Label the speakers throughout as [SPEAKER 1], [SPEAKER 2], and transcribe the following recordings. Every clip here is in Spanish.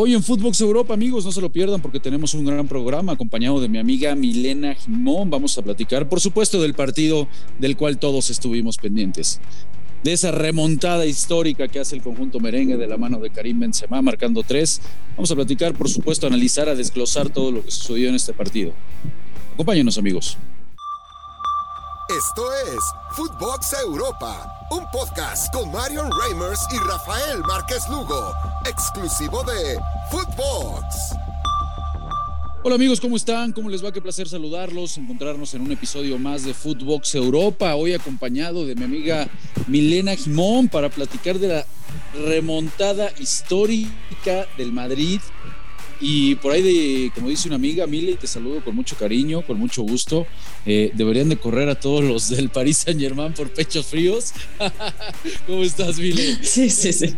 [SPEAKER 1] Hoy en Footbox Europa, amigos, no se lo pierdan porque tenemos un gran programa acompañado de mi amiga Milena Jimón. Vamos a platicar, por supuesto, del partido del cual todos estuvimos pendientes. De esa remontada histórica que hace el conjunto merengue de la mano de Karim Benzema, marcando tres. Vamos a platicar, por supuesto, analizar, a desglosar todo lo que sucedió en este partido. Acompáñenos, amigos.
[SPEAKER 2] Esto es Footbox Europa, un podcast con Marion Reimers y Rafael Márquez Lugo, exclusivo de Footbox.
[SPEAKER 1] Hola amigos, ¿cómo están? ¿Cómo les va? Qué placer saludarlos, encontrarnos en un episodio más de Footbox Europa, hoy acompañado de mi amiga Milena Jimón para platicar de la remontada histórica del Madrid y por ahí, de, como dice una amiga, Mile, te saludo con mucho cariño, con mucho gusto. Eh, deberían de correr a todos los del Paris Saint Germain por pechos fríos. ¿Cómo estás, Mile?
[SPEAKER 3] Sí, sí, sí.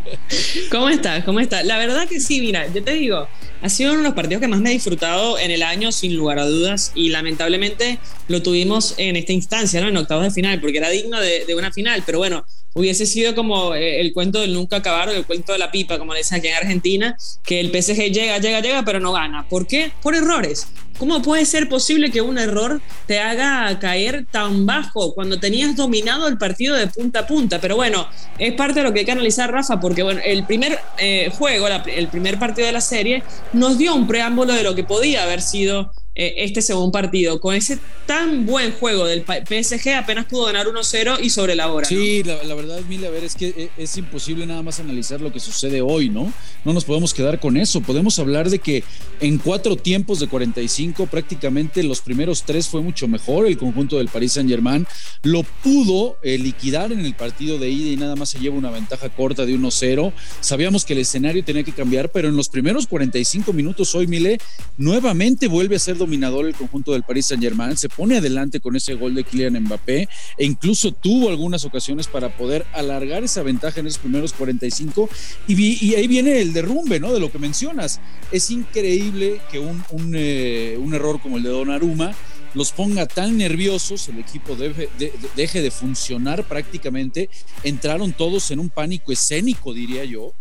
[SPEAKER 3] ¿Cómo estás? ¿Cómo estás? La verdad que sí, mira, yo te digo, ha sido uno de los partidos que más me he disfrutado en el año, sin lugar a dudas, y lamentablemente lo tuvimos en esta instancia, ¿no? En octavos de final, porque era digno de, de una final, pero bueno, hubiese sido como eh, el cuento del nunca acabar o el cuento de la pipa, como le dicen aquí en Argentina, que el PSG llega, llega, llega, pero no gana. ¿Por qué? Por errores. ¿Cómo puede ser posible que un error te haga caer tan bajo cuando tenías dominado el partido de punta a punta? Pero bueno, es parte de lo que hay que analizar, Rafa, porque bueno, el primer eh, juego, el primer partido de la serie, nos dio un preámbulo de lo que podía haber sido eh, este segundo partido. Con ese tan buen juego del PSG apenas pudo ganar 1-0 y sobre la hora.
[SPEAKER 1] Sí, la, verdad, Mila, a ver, es que eh, es imposible nada más analizar lo que sucede hoy, ¿no? No nos podemos quedar con eso. Podemos hablar de que en cuatro tiempos de 45, prácticamente los primeros tres fue mucho mejor. El conjunto del Paris Saint-Germain lo pudo eh, liquidar en el partido de ida y nada más se lleva una ventaja corta de 1-0. Sabíamos que el escenario tenía que cambiar, pero en los primeros 45 minutos hoy, Mile, nuevamente vuelve a ser dominador el conjunto del Paris Saint Germain, se pone adelante con ese gol de Kylian Mbappé e incluso tuvo algunas ocasiones para poder alargar esa ventaja en esos primeros 45 y, y ahí viene el derrumbe, ¿no? De lo que mencionas. Es increíble que un, un, eh, error como el de Donnarumma los ponga tan nerviosos, el equipo deje de funcionar prácticamente, entraron todos en un pánico escénico, diría yo,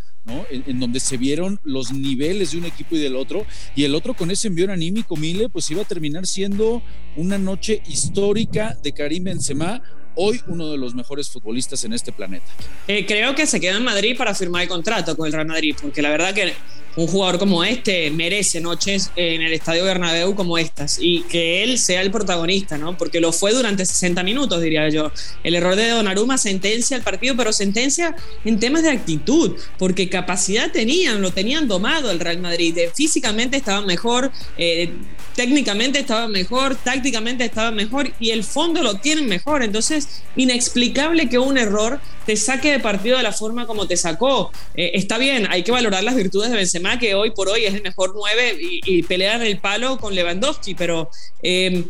[SPEAKER 1] en, donde se vieron los niveles de un equipo y del otro, y el otro con ese envío anímico, Mile, pues iba a terminar siendo una noche histórica de Karim Benzema, hoy uno de los mejores futbolistas en este planeta.
[SPEAKER 3] Eh, creo que se queda en Madrid para firmar el contrato con el Real Madrid, porque la verdad que un jugador como este merece noches en el Estadio Bernabéu como estas y que él sea el protagonista, ¿no? Porque lo fue durante 60 minutos, diría yo. El error de Donnarumma sentencia el partido, pero sentencia en temas de actitud, porque capacidad tenían, lo tenían domado el Real Madrid. Eh, físicamente estaban mejor, eh, técnicamente estaban mejor, tácticamente estaban mejor y el fondo lo tienen mejor. Entonces, inexplicable que un error te saque de partido de la forma como te sacó. Eh, está bien, hay que valorar las virtudes de Benzema, que hoy por hoy es el mejor 9 y, pelea en el palo con Lewandowski, pero eh,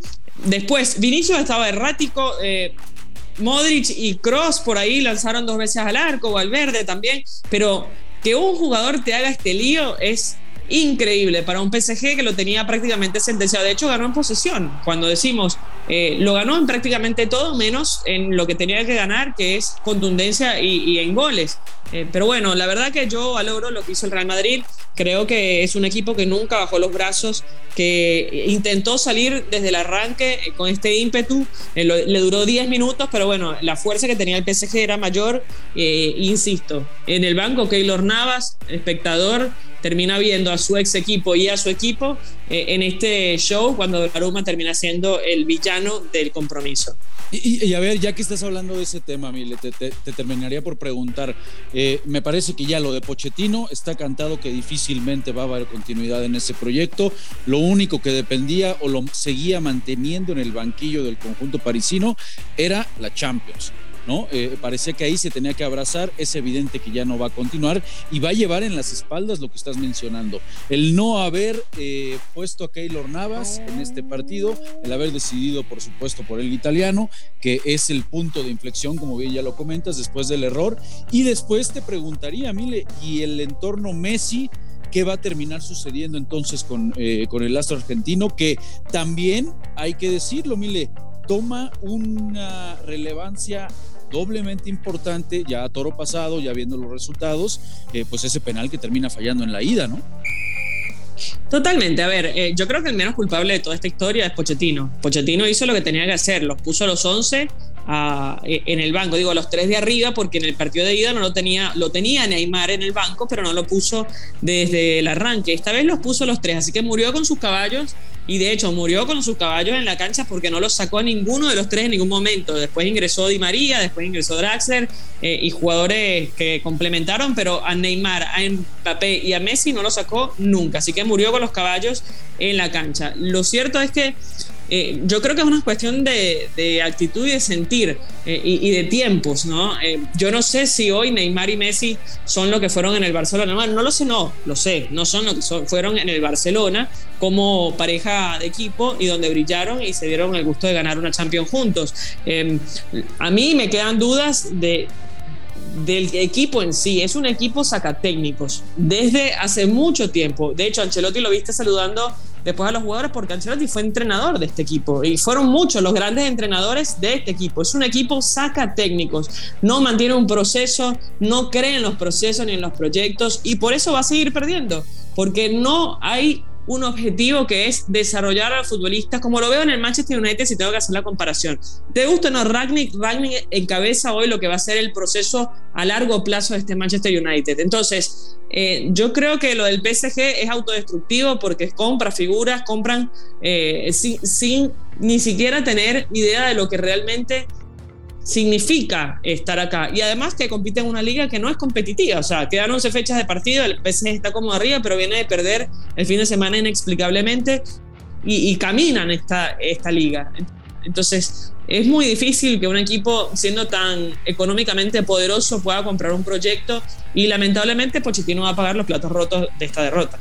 [SPEAKER 3] después Vinicius estaba errático. Eh, Modric y Cross por ahí lanzaron dos veces al arco, Valverde también, pero que un jugador te haga este lío es increíble para un PSG que lo tenía prácticamente sentenciado. De hecho, ganó en posesión. Cuando decimos eh, lo ganó en prácticamente todo, menos en lo que tenía que ganar, que es contundencia y, en goles. Eh, pero bueno, la verdad que yo valoro lo que hizo el Real Madrid. Creo que es un equipo que nunca bajó los brazos, que intentó salir desde el arranque eh, con este ímpetu. le duró 10 minutos, pero bueno, la fuerza que tenía el PSG era mayor. insisto, en el banco, Keylor Navas, espectador, termina viendo a su ex equipo y a su equipo eh, en este show cuando Aruma termina siendo el villano del compromiso.
[SPEAKER 1] Y, a ver, ya que estás hablando de ese tema, Mile, te, terminaría por preguntar. Eh, me parece que ya lo de Pochettino está cantado que difícilmente va a haber continuidad en ese proyecto. Lo único que dependía o lo seguía manteniendo en el banquillo del conjunto parisino era la Champions. ¿No? Eh, parecía que ahí se tenía que abrazar, es evidente que ya no va a continuar y va a llevar en las espaldas lo que estás mencionando. El no haber eh, puesto a Keylor Navas en este partido, el haber decidido, por supuesto, por el italiano, que es el punto de inflexión, como bien ya lo comentas, después del error. Y después te preguntaría, Mile, ¿y el entorno Messi? qué va a terminar sucediendo entonces con, eh, con el astro argentino, que también hay que decirlo, Mile, toma una relevancia doblemente importante, ya a toro pasado, ya viendo los resultados, eh, pues ese penal que termina fallando en la ida, ¿no?
[SPEAKER 3] Totalmente, a ver, eh, yo creo que el menos culpable de toda esta historia es Pochettino. Pochettino hizo lo que tenía que hacer, los puso a los 11 e, en el banco, digo, los tres de arriba, porque en el partido de ida no lo tenía, lo tenía Neymar en el banco, pero no lo puso desde el arranque. Esta vez los puso los tres, así que murió con sus caballos y de hecho murió con sus caballos en la cancha porque no los sacó a ninguno de los tres en ningún momento. Después ingresó Di María, después ingresó Draxler eh, y jugadores que complementaron, pero a Neymar, a Mbappé y a Messi no lo sacó nunca, así que murió con los caballos en la cancha. Lo cierto es que eh, yo creo que es una cuestión de, actitud y de sentir eh, y, de tiempos, ¿no? Eh, yo no sé si hoy Neymar y Messi son lo que fueron en el Barcelona. No, no lo sé, no, lo sé, no son lo que fueron en el Barcelona como pareja de equipo y donde brillaron y se dieron el gusto de ganar una Champions juntos. a mí me quedan dudas de del equipo en sí. Es un equipo sacatécnicos desde hace mucho tiempo. De hecho, Ancelotti lo viste saludando después a los jugadores porque Ancelotti fue entrenador de este equipo. Y fueron muchos los grandes entrenadores de este equipo. Es un equipo saca técnicos, no mantiene un proceso, no cree en los procesos ni en los proyectos y por eso va a seguir perdiendo, porque no hay un objetivo que es desarrollar a los futbolistas, como lo veo en el Manchester United si tengo que hacer la comparación. ¿Te gusta o no? Ragnick, Ragnick encabeza hoy lo que va a ser el proceso a largo plazo de este Manchester United. Entonces, eh, yo creo que lo del PSG es autodestructivo porque compra figuras, compran eh, sin, sin ni siquiera tener idea de lo que realmente significa estar acá. Y además que compite en una liga que no es competitiva, o sea, quedan 11 fechas de partido, el PSG está como arriba, pero viene de perder el fin de semana inexplicablemente y, caminan esta, esta liga. Entonces, es muy difícil que un equipo, siendo tan económicamente poderoso, pueda comprar un proyecto y lamentablemente Pochettino va a pagar los platos rotos de esta derrota.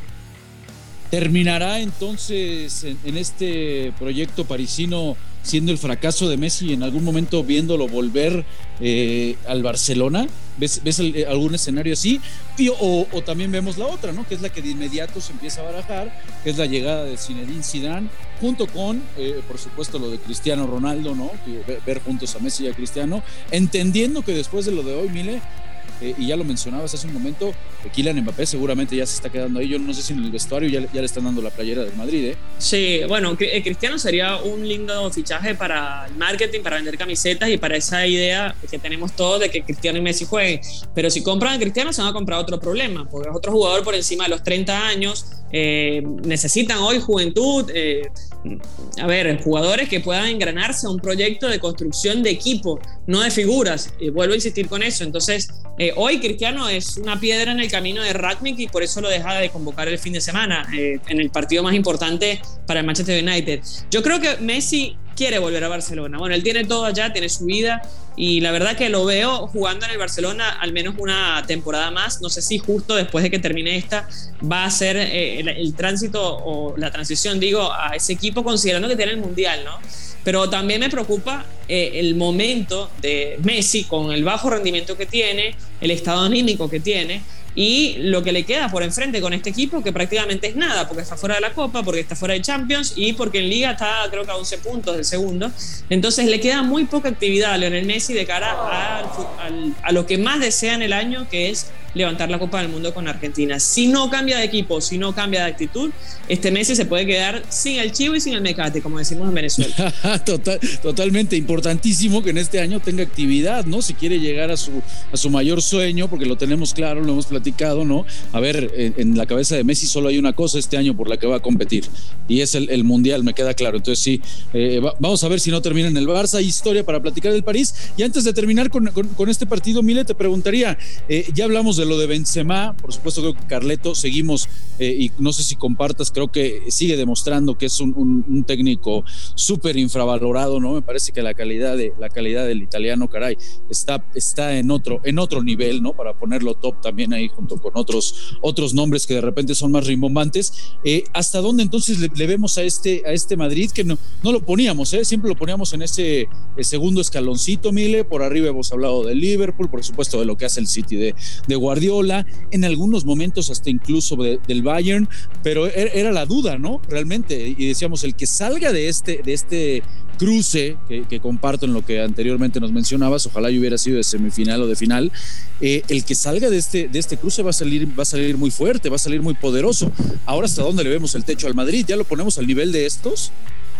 [SPEAKER 1] ¿Terminará entonces en este proyecto parisino siendo el fracaso de Messi en algún momento viéndolo volver eh, al Barcelona? ¿Ves, eh, algún escenario así? o, también vemos la otra, ¿no? Que es la que de inmediato se empieza a barajar, que es la llegada de Zinedine Zidane, junto con, eh, por supuesto, lo de Cristiano Ronaldo, ¿no? Ver, ver, juntos a Messi y a Cristiano, entendiendo que después de lo de hoy, Mile, eh, y ya lo mencionabas hace un momento, Kylian Mbappé seguramente ya se está quedando ahí. Yo no sé si en el vestuario ya, ya le están dando la playera del Madrid. ¿eh?
[SPEAKER 3] Sí, bueno, eh, Cristiano sería un lindo fichaje para el marketing, para vender camisetas y para esa idea que tenemos todos de que Cristiano y Messi jueguen. Pero si compran a Cristiano, se van a comprar otro problema, porque es otro jugador por encima de los 30 años. Eh, necesitan hoy juventud, a ver, jugadores que puedan engranarse a un proyecto de construcción de equipo, no de figuras. vuelvo a insistir con eso. Entonces, eh, hoy Cristiano es una piedra en el camino de Ragnick y por eso lo deja de convocar el fin de semana eh, en el partido más importante para el Manchester United. Yo creo que Messi quiere volver a Barcelona. Bueno, él tiene todo allá, tiene su vida y la verdad que lo veo jugando en el Barcelona al menos una temporada más. No sé si justo después de que termine esta va a ser eh, el, tránsito o la transición, digo, a ese equipo considerando que tiene el Mundial, ¿no? Pero también me preocupa eh, el momento de Messi con el bajo rendimiento que tiene, el estado anímico que tiene y lo que le queda por enfrente con este equipo que prácticamente es nada, porque está fuera de la Copa, porque está fuera de Champions y porque en Liga está creo que a 11 puntos del segundo. Entonces le queda muy poca actividad a Lionel Messi de cara a lo que más desea en el año, que es levantar la Copa del Mundo con Argentina. Si no cambia de equipo, si no cambia de actitud, este Messi se puede quedar sin el chivo y sin el mecate, como decimos en Venezuela.
[SPEAKER 1] Total, totalmente importantísimo que en este año tenga actividad, ¿no? Si quiere llegar a su, a su mayor sueño, porque lo tenemos claro, lo hemos platicado, ¿no? A ver, en, la cabeza de Messi solo hay una cosa este año por la que va a competir, y es el, Mundial, me queda claro. Entonces sí, eh, vamos a ver si no termina en el Barça, historia para platicar del París. Y antes de terminar con, con, este partido, Mile, te preguntaría, eh, ya hablamos de lo de Benzema, por supuesto creo que Carleto seguimos eh, y no sé si compartas, creo que sigue demostrando que es un, técnico súper infravalorado, ¿no? Me parece que la calidad de la calidad del italiano, caray, está, está en otro en otro nivel, ¿no? Para ponerlo top también ahí junto con otros otros nombres que de repente son más rimbombantes. Eh, ¿Hasta dónde entonces le, vemos a este a este Madrid que no no lo poníamos, ¿eh? Siempre lo poníamos en ese segundo escaloncito, Mile, por arriba hemos hablado del Liverpool, por supuesto de lo que hace el City de, de Guardiola, en algunos momentos hasta incluso del Bayern, pero er, era la duda, ¿no? Realmente, y decíamos, el que salga de este, de este cruce que, comparto en lo que anteriormente nos mencionabas, ojalá yo hubiera sido de semifinal o de final, eh, el que salga de este, de este cruce va a, salir, va a salir muy fuerte, va a salir muy poderoso. Ahora, ¿hasta dónde le vemos el techo al Madrid? ¿Ya lo ponemos al nivel de estos?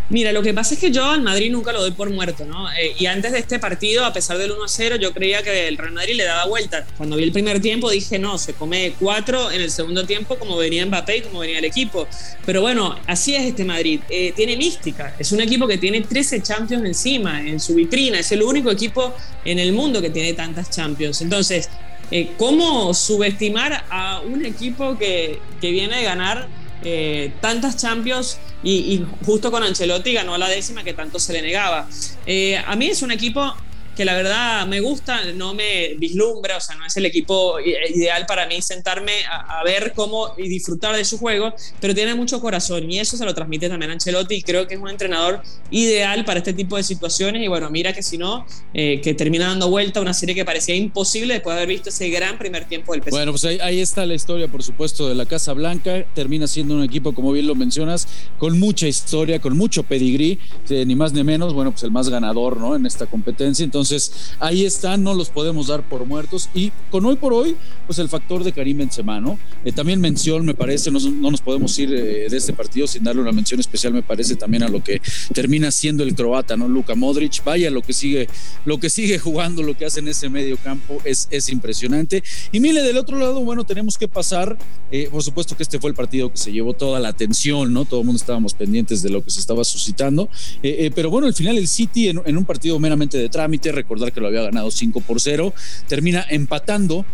[SPEAKER 3] Mira, lo que pasa es que yo al Madrid nunca lo doy por muerto, ¿no? Eh, y antes de este partido, a pesar del 1-0, yo creía que el Real Madrid le daba vuelta. Cuando vi el primer tiempo dije, no, se come cuatro en el segundo tiempo como venía Mbappé y como venía el equipo. Pero bueno, así es este Madrid. Eh, tiene mística. Es un equipo que tiene 13 Champions encima, en su vitrina. Es el único equipo en el mundo que tiene tantas Champions. Entonces, eh, ¿cómo subestimar a un equipo que, que viene de ganar eh, tantas Champions y, justo con Ancelotti ganó la décima que tanto se le negaba. Eh, a mí es un equipo que la verdad me gusta, no me vislumbra, o sea, no es el equipo ideal para mí sentarme a, ver cómo y disfrutar de su juego, pero tiene mucho corazón y eso se lo transmite también Ancelotti y creo que es un entrenador ideal para este tipo de situaciones y bueno, mira que si no, eh, que termina dando vuelta una serie que parecía imposible después de haber visto ese gran primer tiempo del PSG.
[SPEAKER 1] Bueno, pues ahí, está la historia, por supuesto, de la Casa Blanca, termina siendo un equipo, como bien lo mencionas, con mucha historia, con mucho pedigrí, eh, ni más ni menos, bueno, pues el más ganador, ¿no? En esta competencia, entonces entonces, ahí están, no los podemos dar por muertos. Y con hoy por hoy, pues el factor de Karim Benzema, ¿no? Eh, también mención, me parece, no, nos podemos ir eh, de este partido sin darle una mención especial, me parece también a lo que termina siendo el croata, ¿no? Luka Modric, vaya lo que sigue, lo que sigue jugando, lo que hace en ese medio campo es, es impresionante. Y mire, del otro lado, bueno, tenemos que pasar, eh, por supuesto que este fue el partido que se llevó toda la atención, ¿no? Todo el mundo estábamos pendientes de lo que se estaba suscitando. pero bueno, al final el City en un partido meramente de trámite, recordar que lo había ganado 5 por 0, termina empatando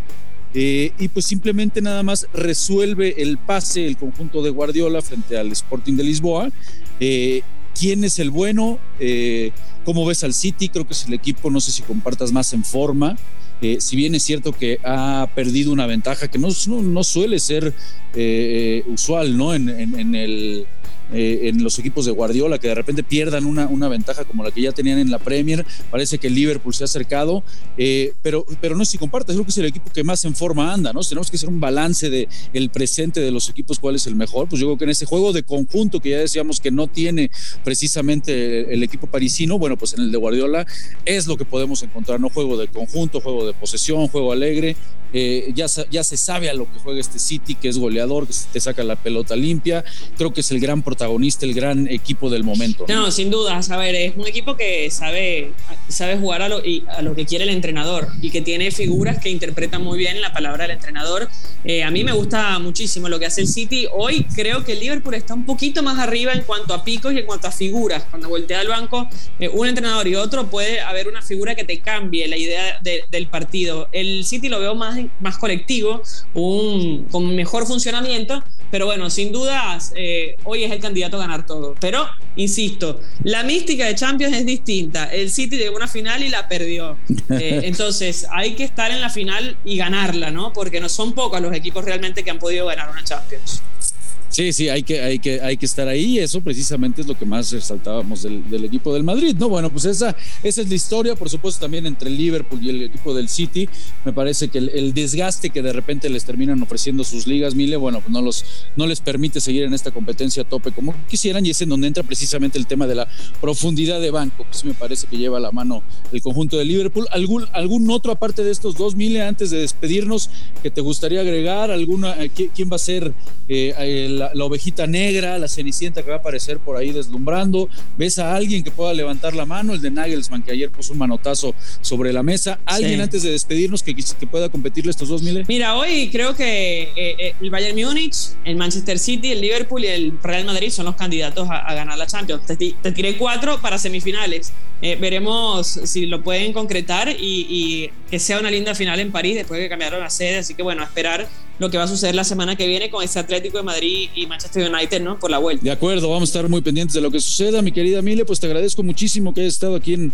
[SPEAKER 1] eh, y pues simplemente nada más resuelve el pase el conjunto de Guardiola frente al Sporting de Lisboa. Eh, ¿Quién es el bueno? Eh, ¿Cómo ves al City? Creo que es el equipo, no sé si compartas más en forma. si bien es cierto que ha perdido una ventaja que no, no, suele ser usual ¿no? en el, eh, en los equipos de Guardiola, que de repente pierdan una, una, ventaja como la que ya tenían en la Premier. Parece que el Liverpool se ha acercado, eh, pero, pero no sé si compartes, creo que es el equipo que más en forma anda, ¿no? Tenemos que hacer un balance del el presente de los equipos, cuál es el mejor. Pues yo creo que en ese juego de conjunto que ya decíamos que no tiene precisamente el equipo parisino, bueno, pues en el de Guardiola es lo que podemos encontrar, ¿no? Juego de conjunto, juego de posesión, juego alegre. Eh, ya, ya se sabe a lo que juega este City, que es goleador, que te saca la pelota limpia. Creo que es el gran protagonista, el gran equipo del momento.
[SPEAKER 3] No, sin duda. A ver, es un equipo que sabe, sabe jugar a lo, a lo que quiere el entrenador y que tiene figuras que interpretan muy bien la palabra del entrenador. Eh, a mí me gusta muchísimo lo que hace el City. Hoy creo que el Liverpool está un poquito más arriba en cuanto a picos y en cuanto a figuras. Cuando voltea al banco, eh, un entrenador y otro puede haber una figura que te cambie la idea del partido. El City lo veo más, más colectivo, un, con mejor funcionamiento, pero bueno, sin dudas, eh, hoy es el candidato a ganar todo. Pero, insisto, la mística de Champions es distinta. El City llegó a una final y la perdió. Eh, entonces, hay que estar en la final y ganarla, ¿no? Porque no son pocos los equipos realmente que han podido ganar una Champions.
[SPEAKER 1] Sí, sí, hay que, hay que, hay que estar ahí. Eso precisamente es lo que más resaltábamos del, equipo del Madrid, ¿no? Bueno, pues esa, esa es la historia, por supuesto, también entre el Liverpool y el equipo del City. Me parece que el, desgaste que de repente les terminan ofreciendo sus ligas, Mile, bueno, pues no, los, no les permite seguir en esta competencia a tope como quisieran, y es en donde entra precisamente el tema de la profundidad de banco, que sí me parece que lleva a la mano el conjunto de Liverpool. ¿Algún, algún otro aparte de estos dos, Mile, antes de despedirnos, que te gustaría agregar? ¿Alguna, eh, ¿Quién va a ser eh, la la, ovejita negra, la cenicienta que va a aparecer por ahí deslumbrando. ¿Ves a alguien que pueda levantar la mano? El de Nagelsmann, que ayer puso un manotazo sobre la mesa. ¿Alguien antes de despedirnos que, que pueda competirle estos dos miles?
[SPEAKER 3] Mira, hoy creo que eh, eh, el Bayern Múnich, el Manchester City, el Liverpool y el Real Madrid son los candidatos a, ganar la Champions. Te, tiré cuatro para semifinales. Eh, veremos si lo pueden concretar y, y, que sea una linda final en París después de que cambiaron la sede. Así que bueno, a esperar lo que va a suceder la semana que viene con ese Atlético de Madrid y Manchester United, ¿no? Por la vuelta.
[SPEAKER 1] De acuerdo, vamos a estar muy pendientes de lo que suceda. Mi querida Mile, pues te agradezco muchísimo que hayas estado aquí en,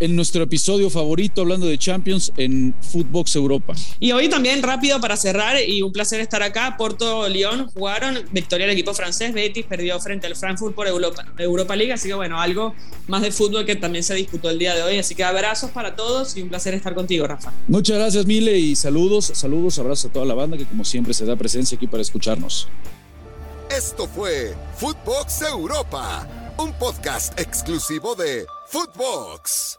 [SPEAKER 1] en nuestro episodio favorito hablando de Champions en Footbox Europa.
[SPEAKER 3] Y hoy también rápido para cerrar y un placer estar acá. Porto Lyon jugaron, victoria del equipo francés, Betis perdió frente al Frankfurt por Europa, Europa League, así que bueno, algo más de fútbol que también se disputó el día de hoy, así que abrazos para todos y un placer estar contigo, Rafa.
[SPEAKER 1] Muchas gracias, Mile, y saludos, saludos, abrazos a toda la banda que como siempre se da presencia aquí para escucharnos.
[SPEAKER 2] Esto fue Footbox Europa, un podcast exclusivo de Footbox.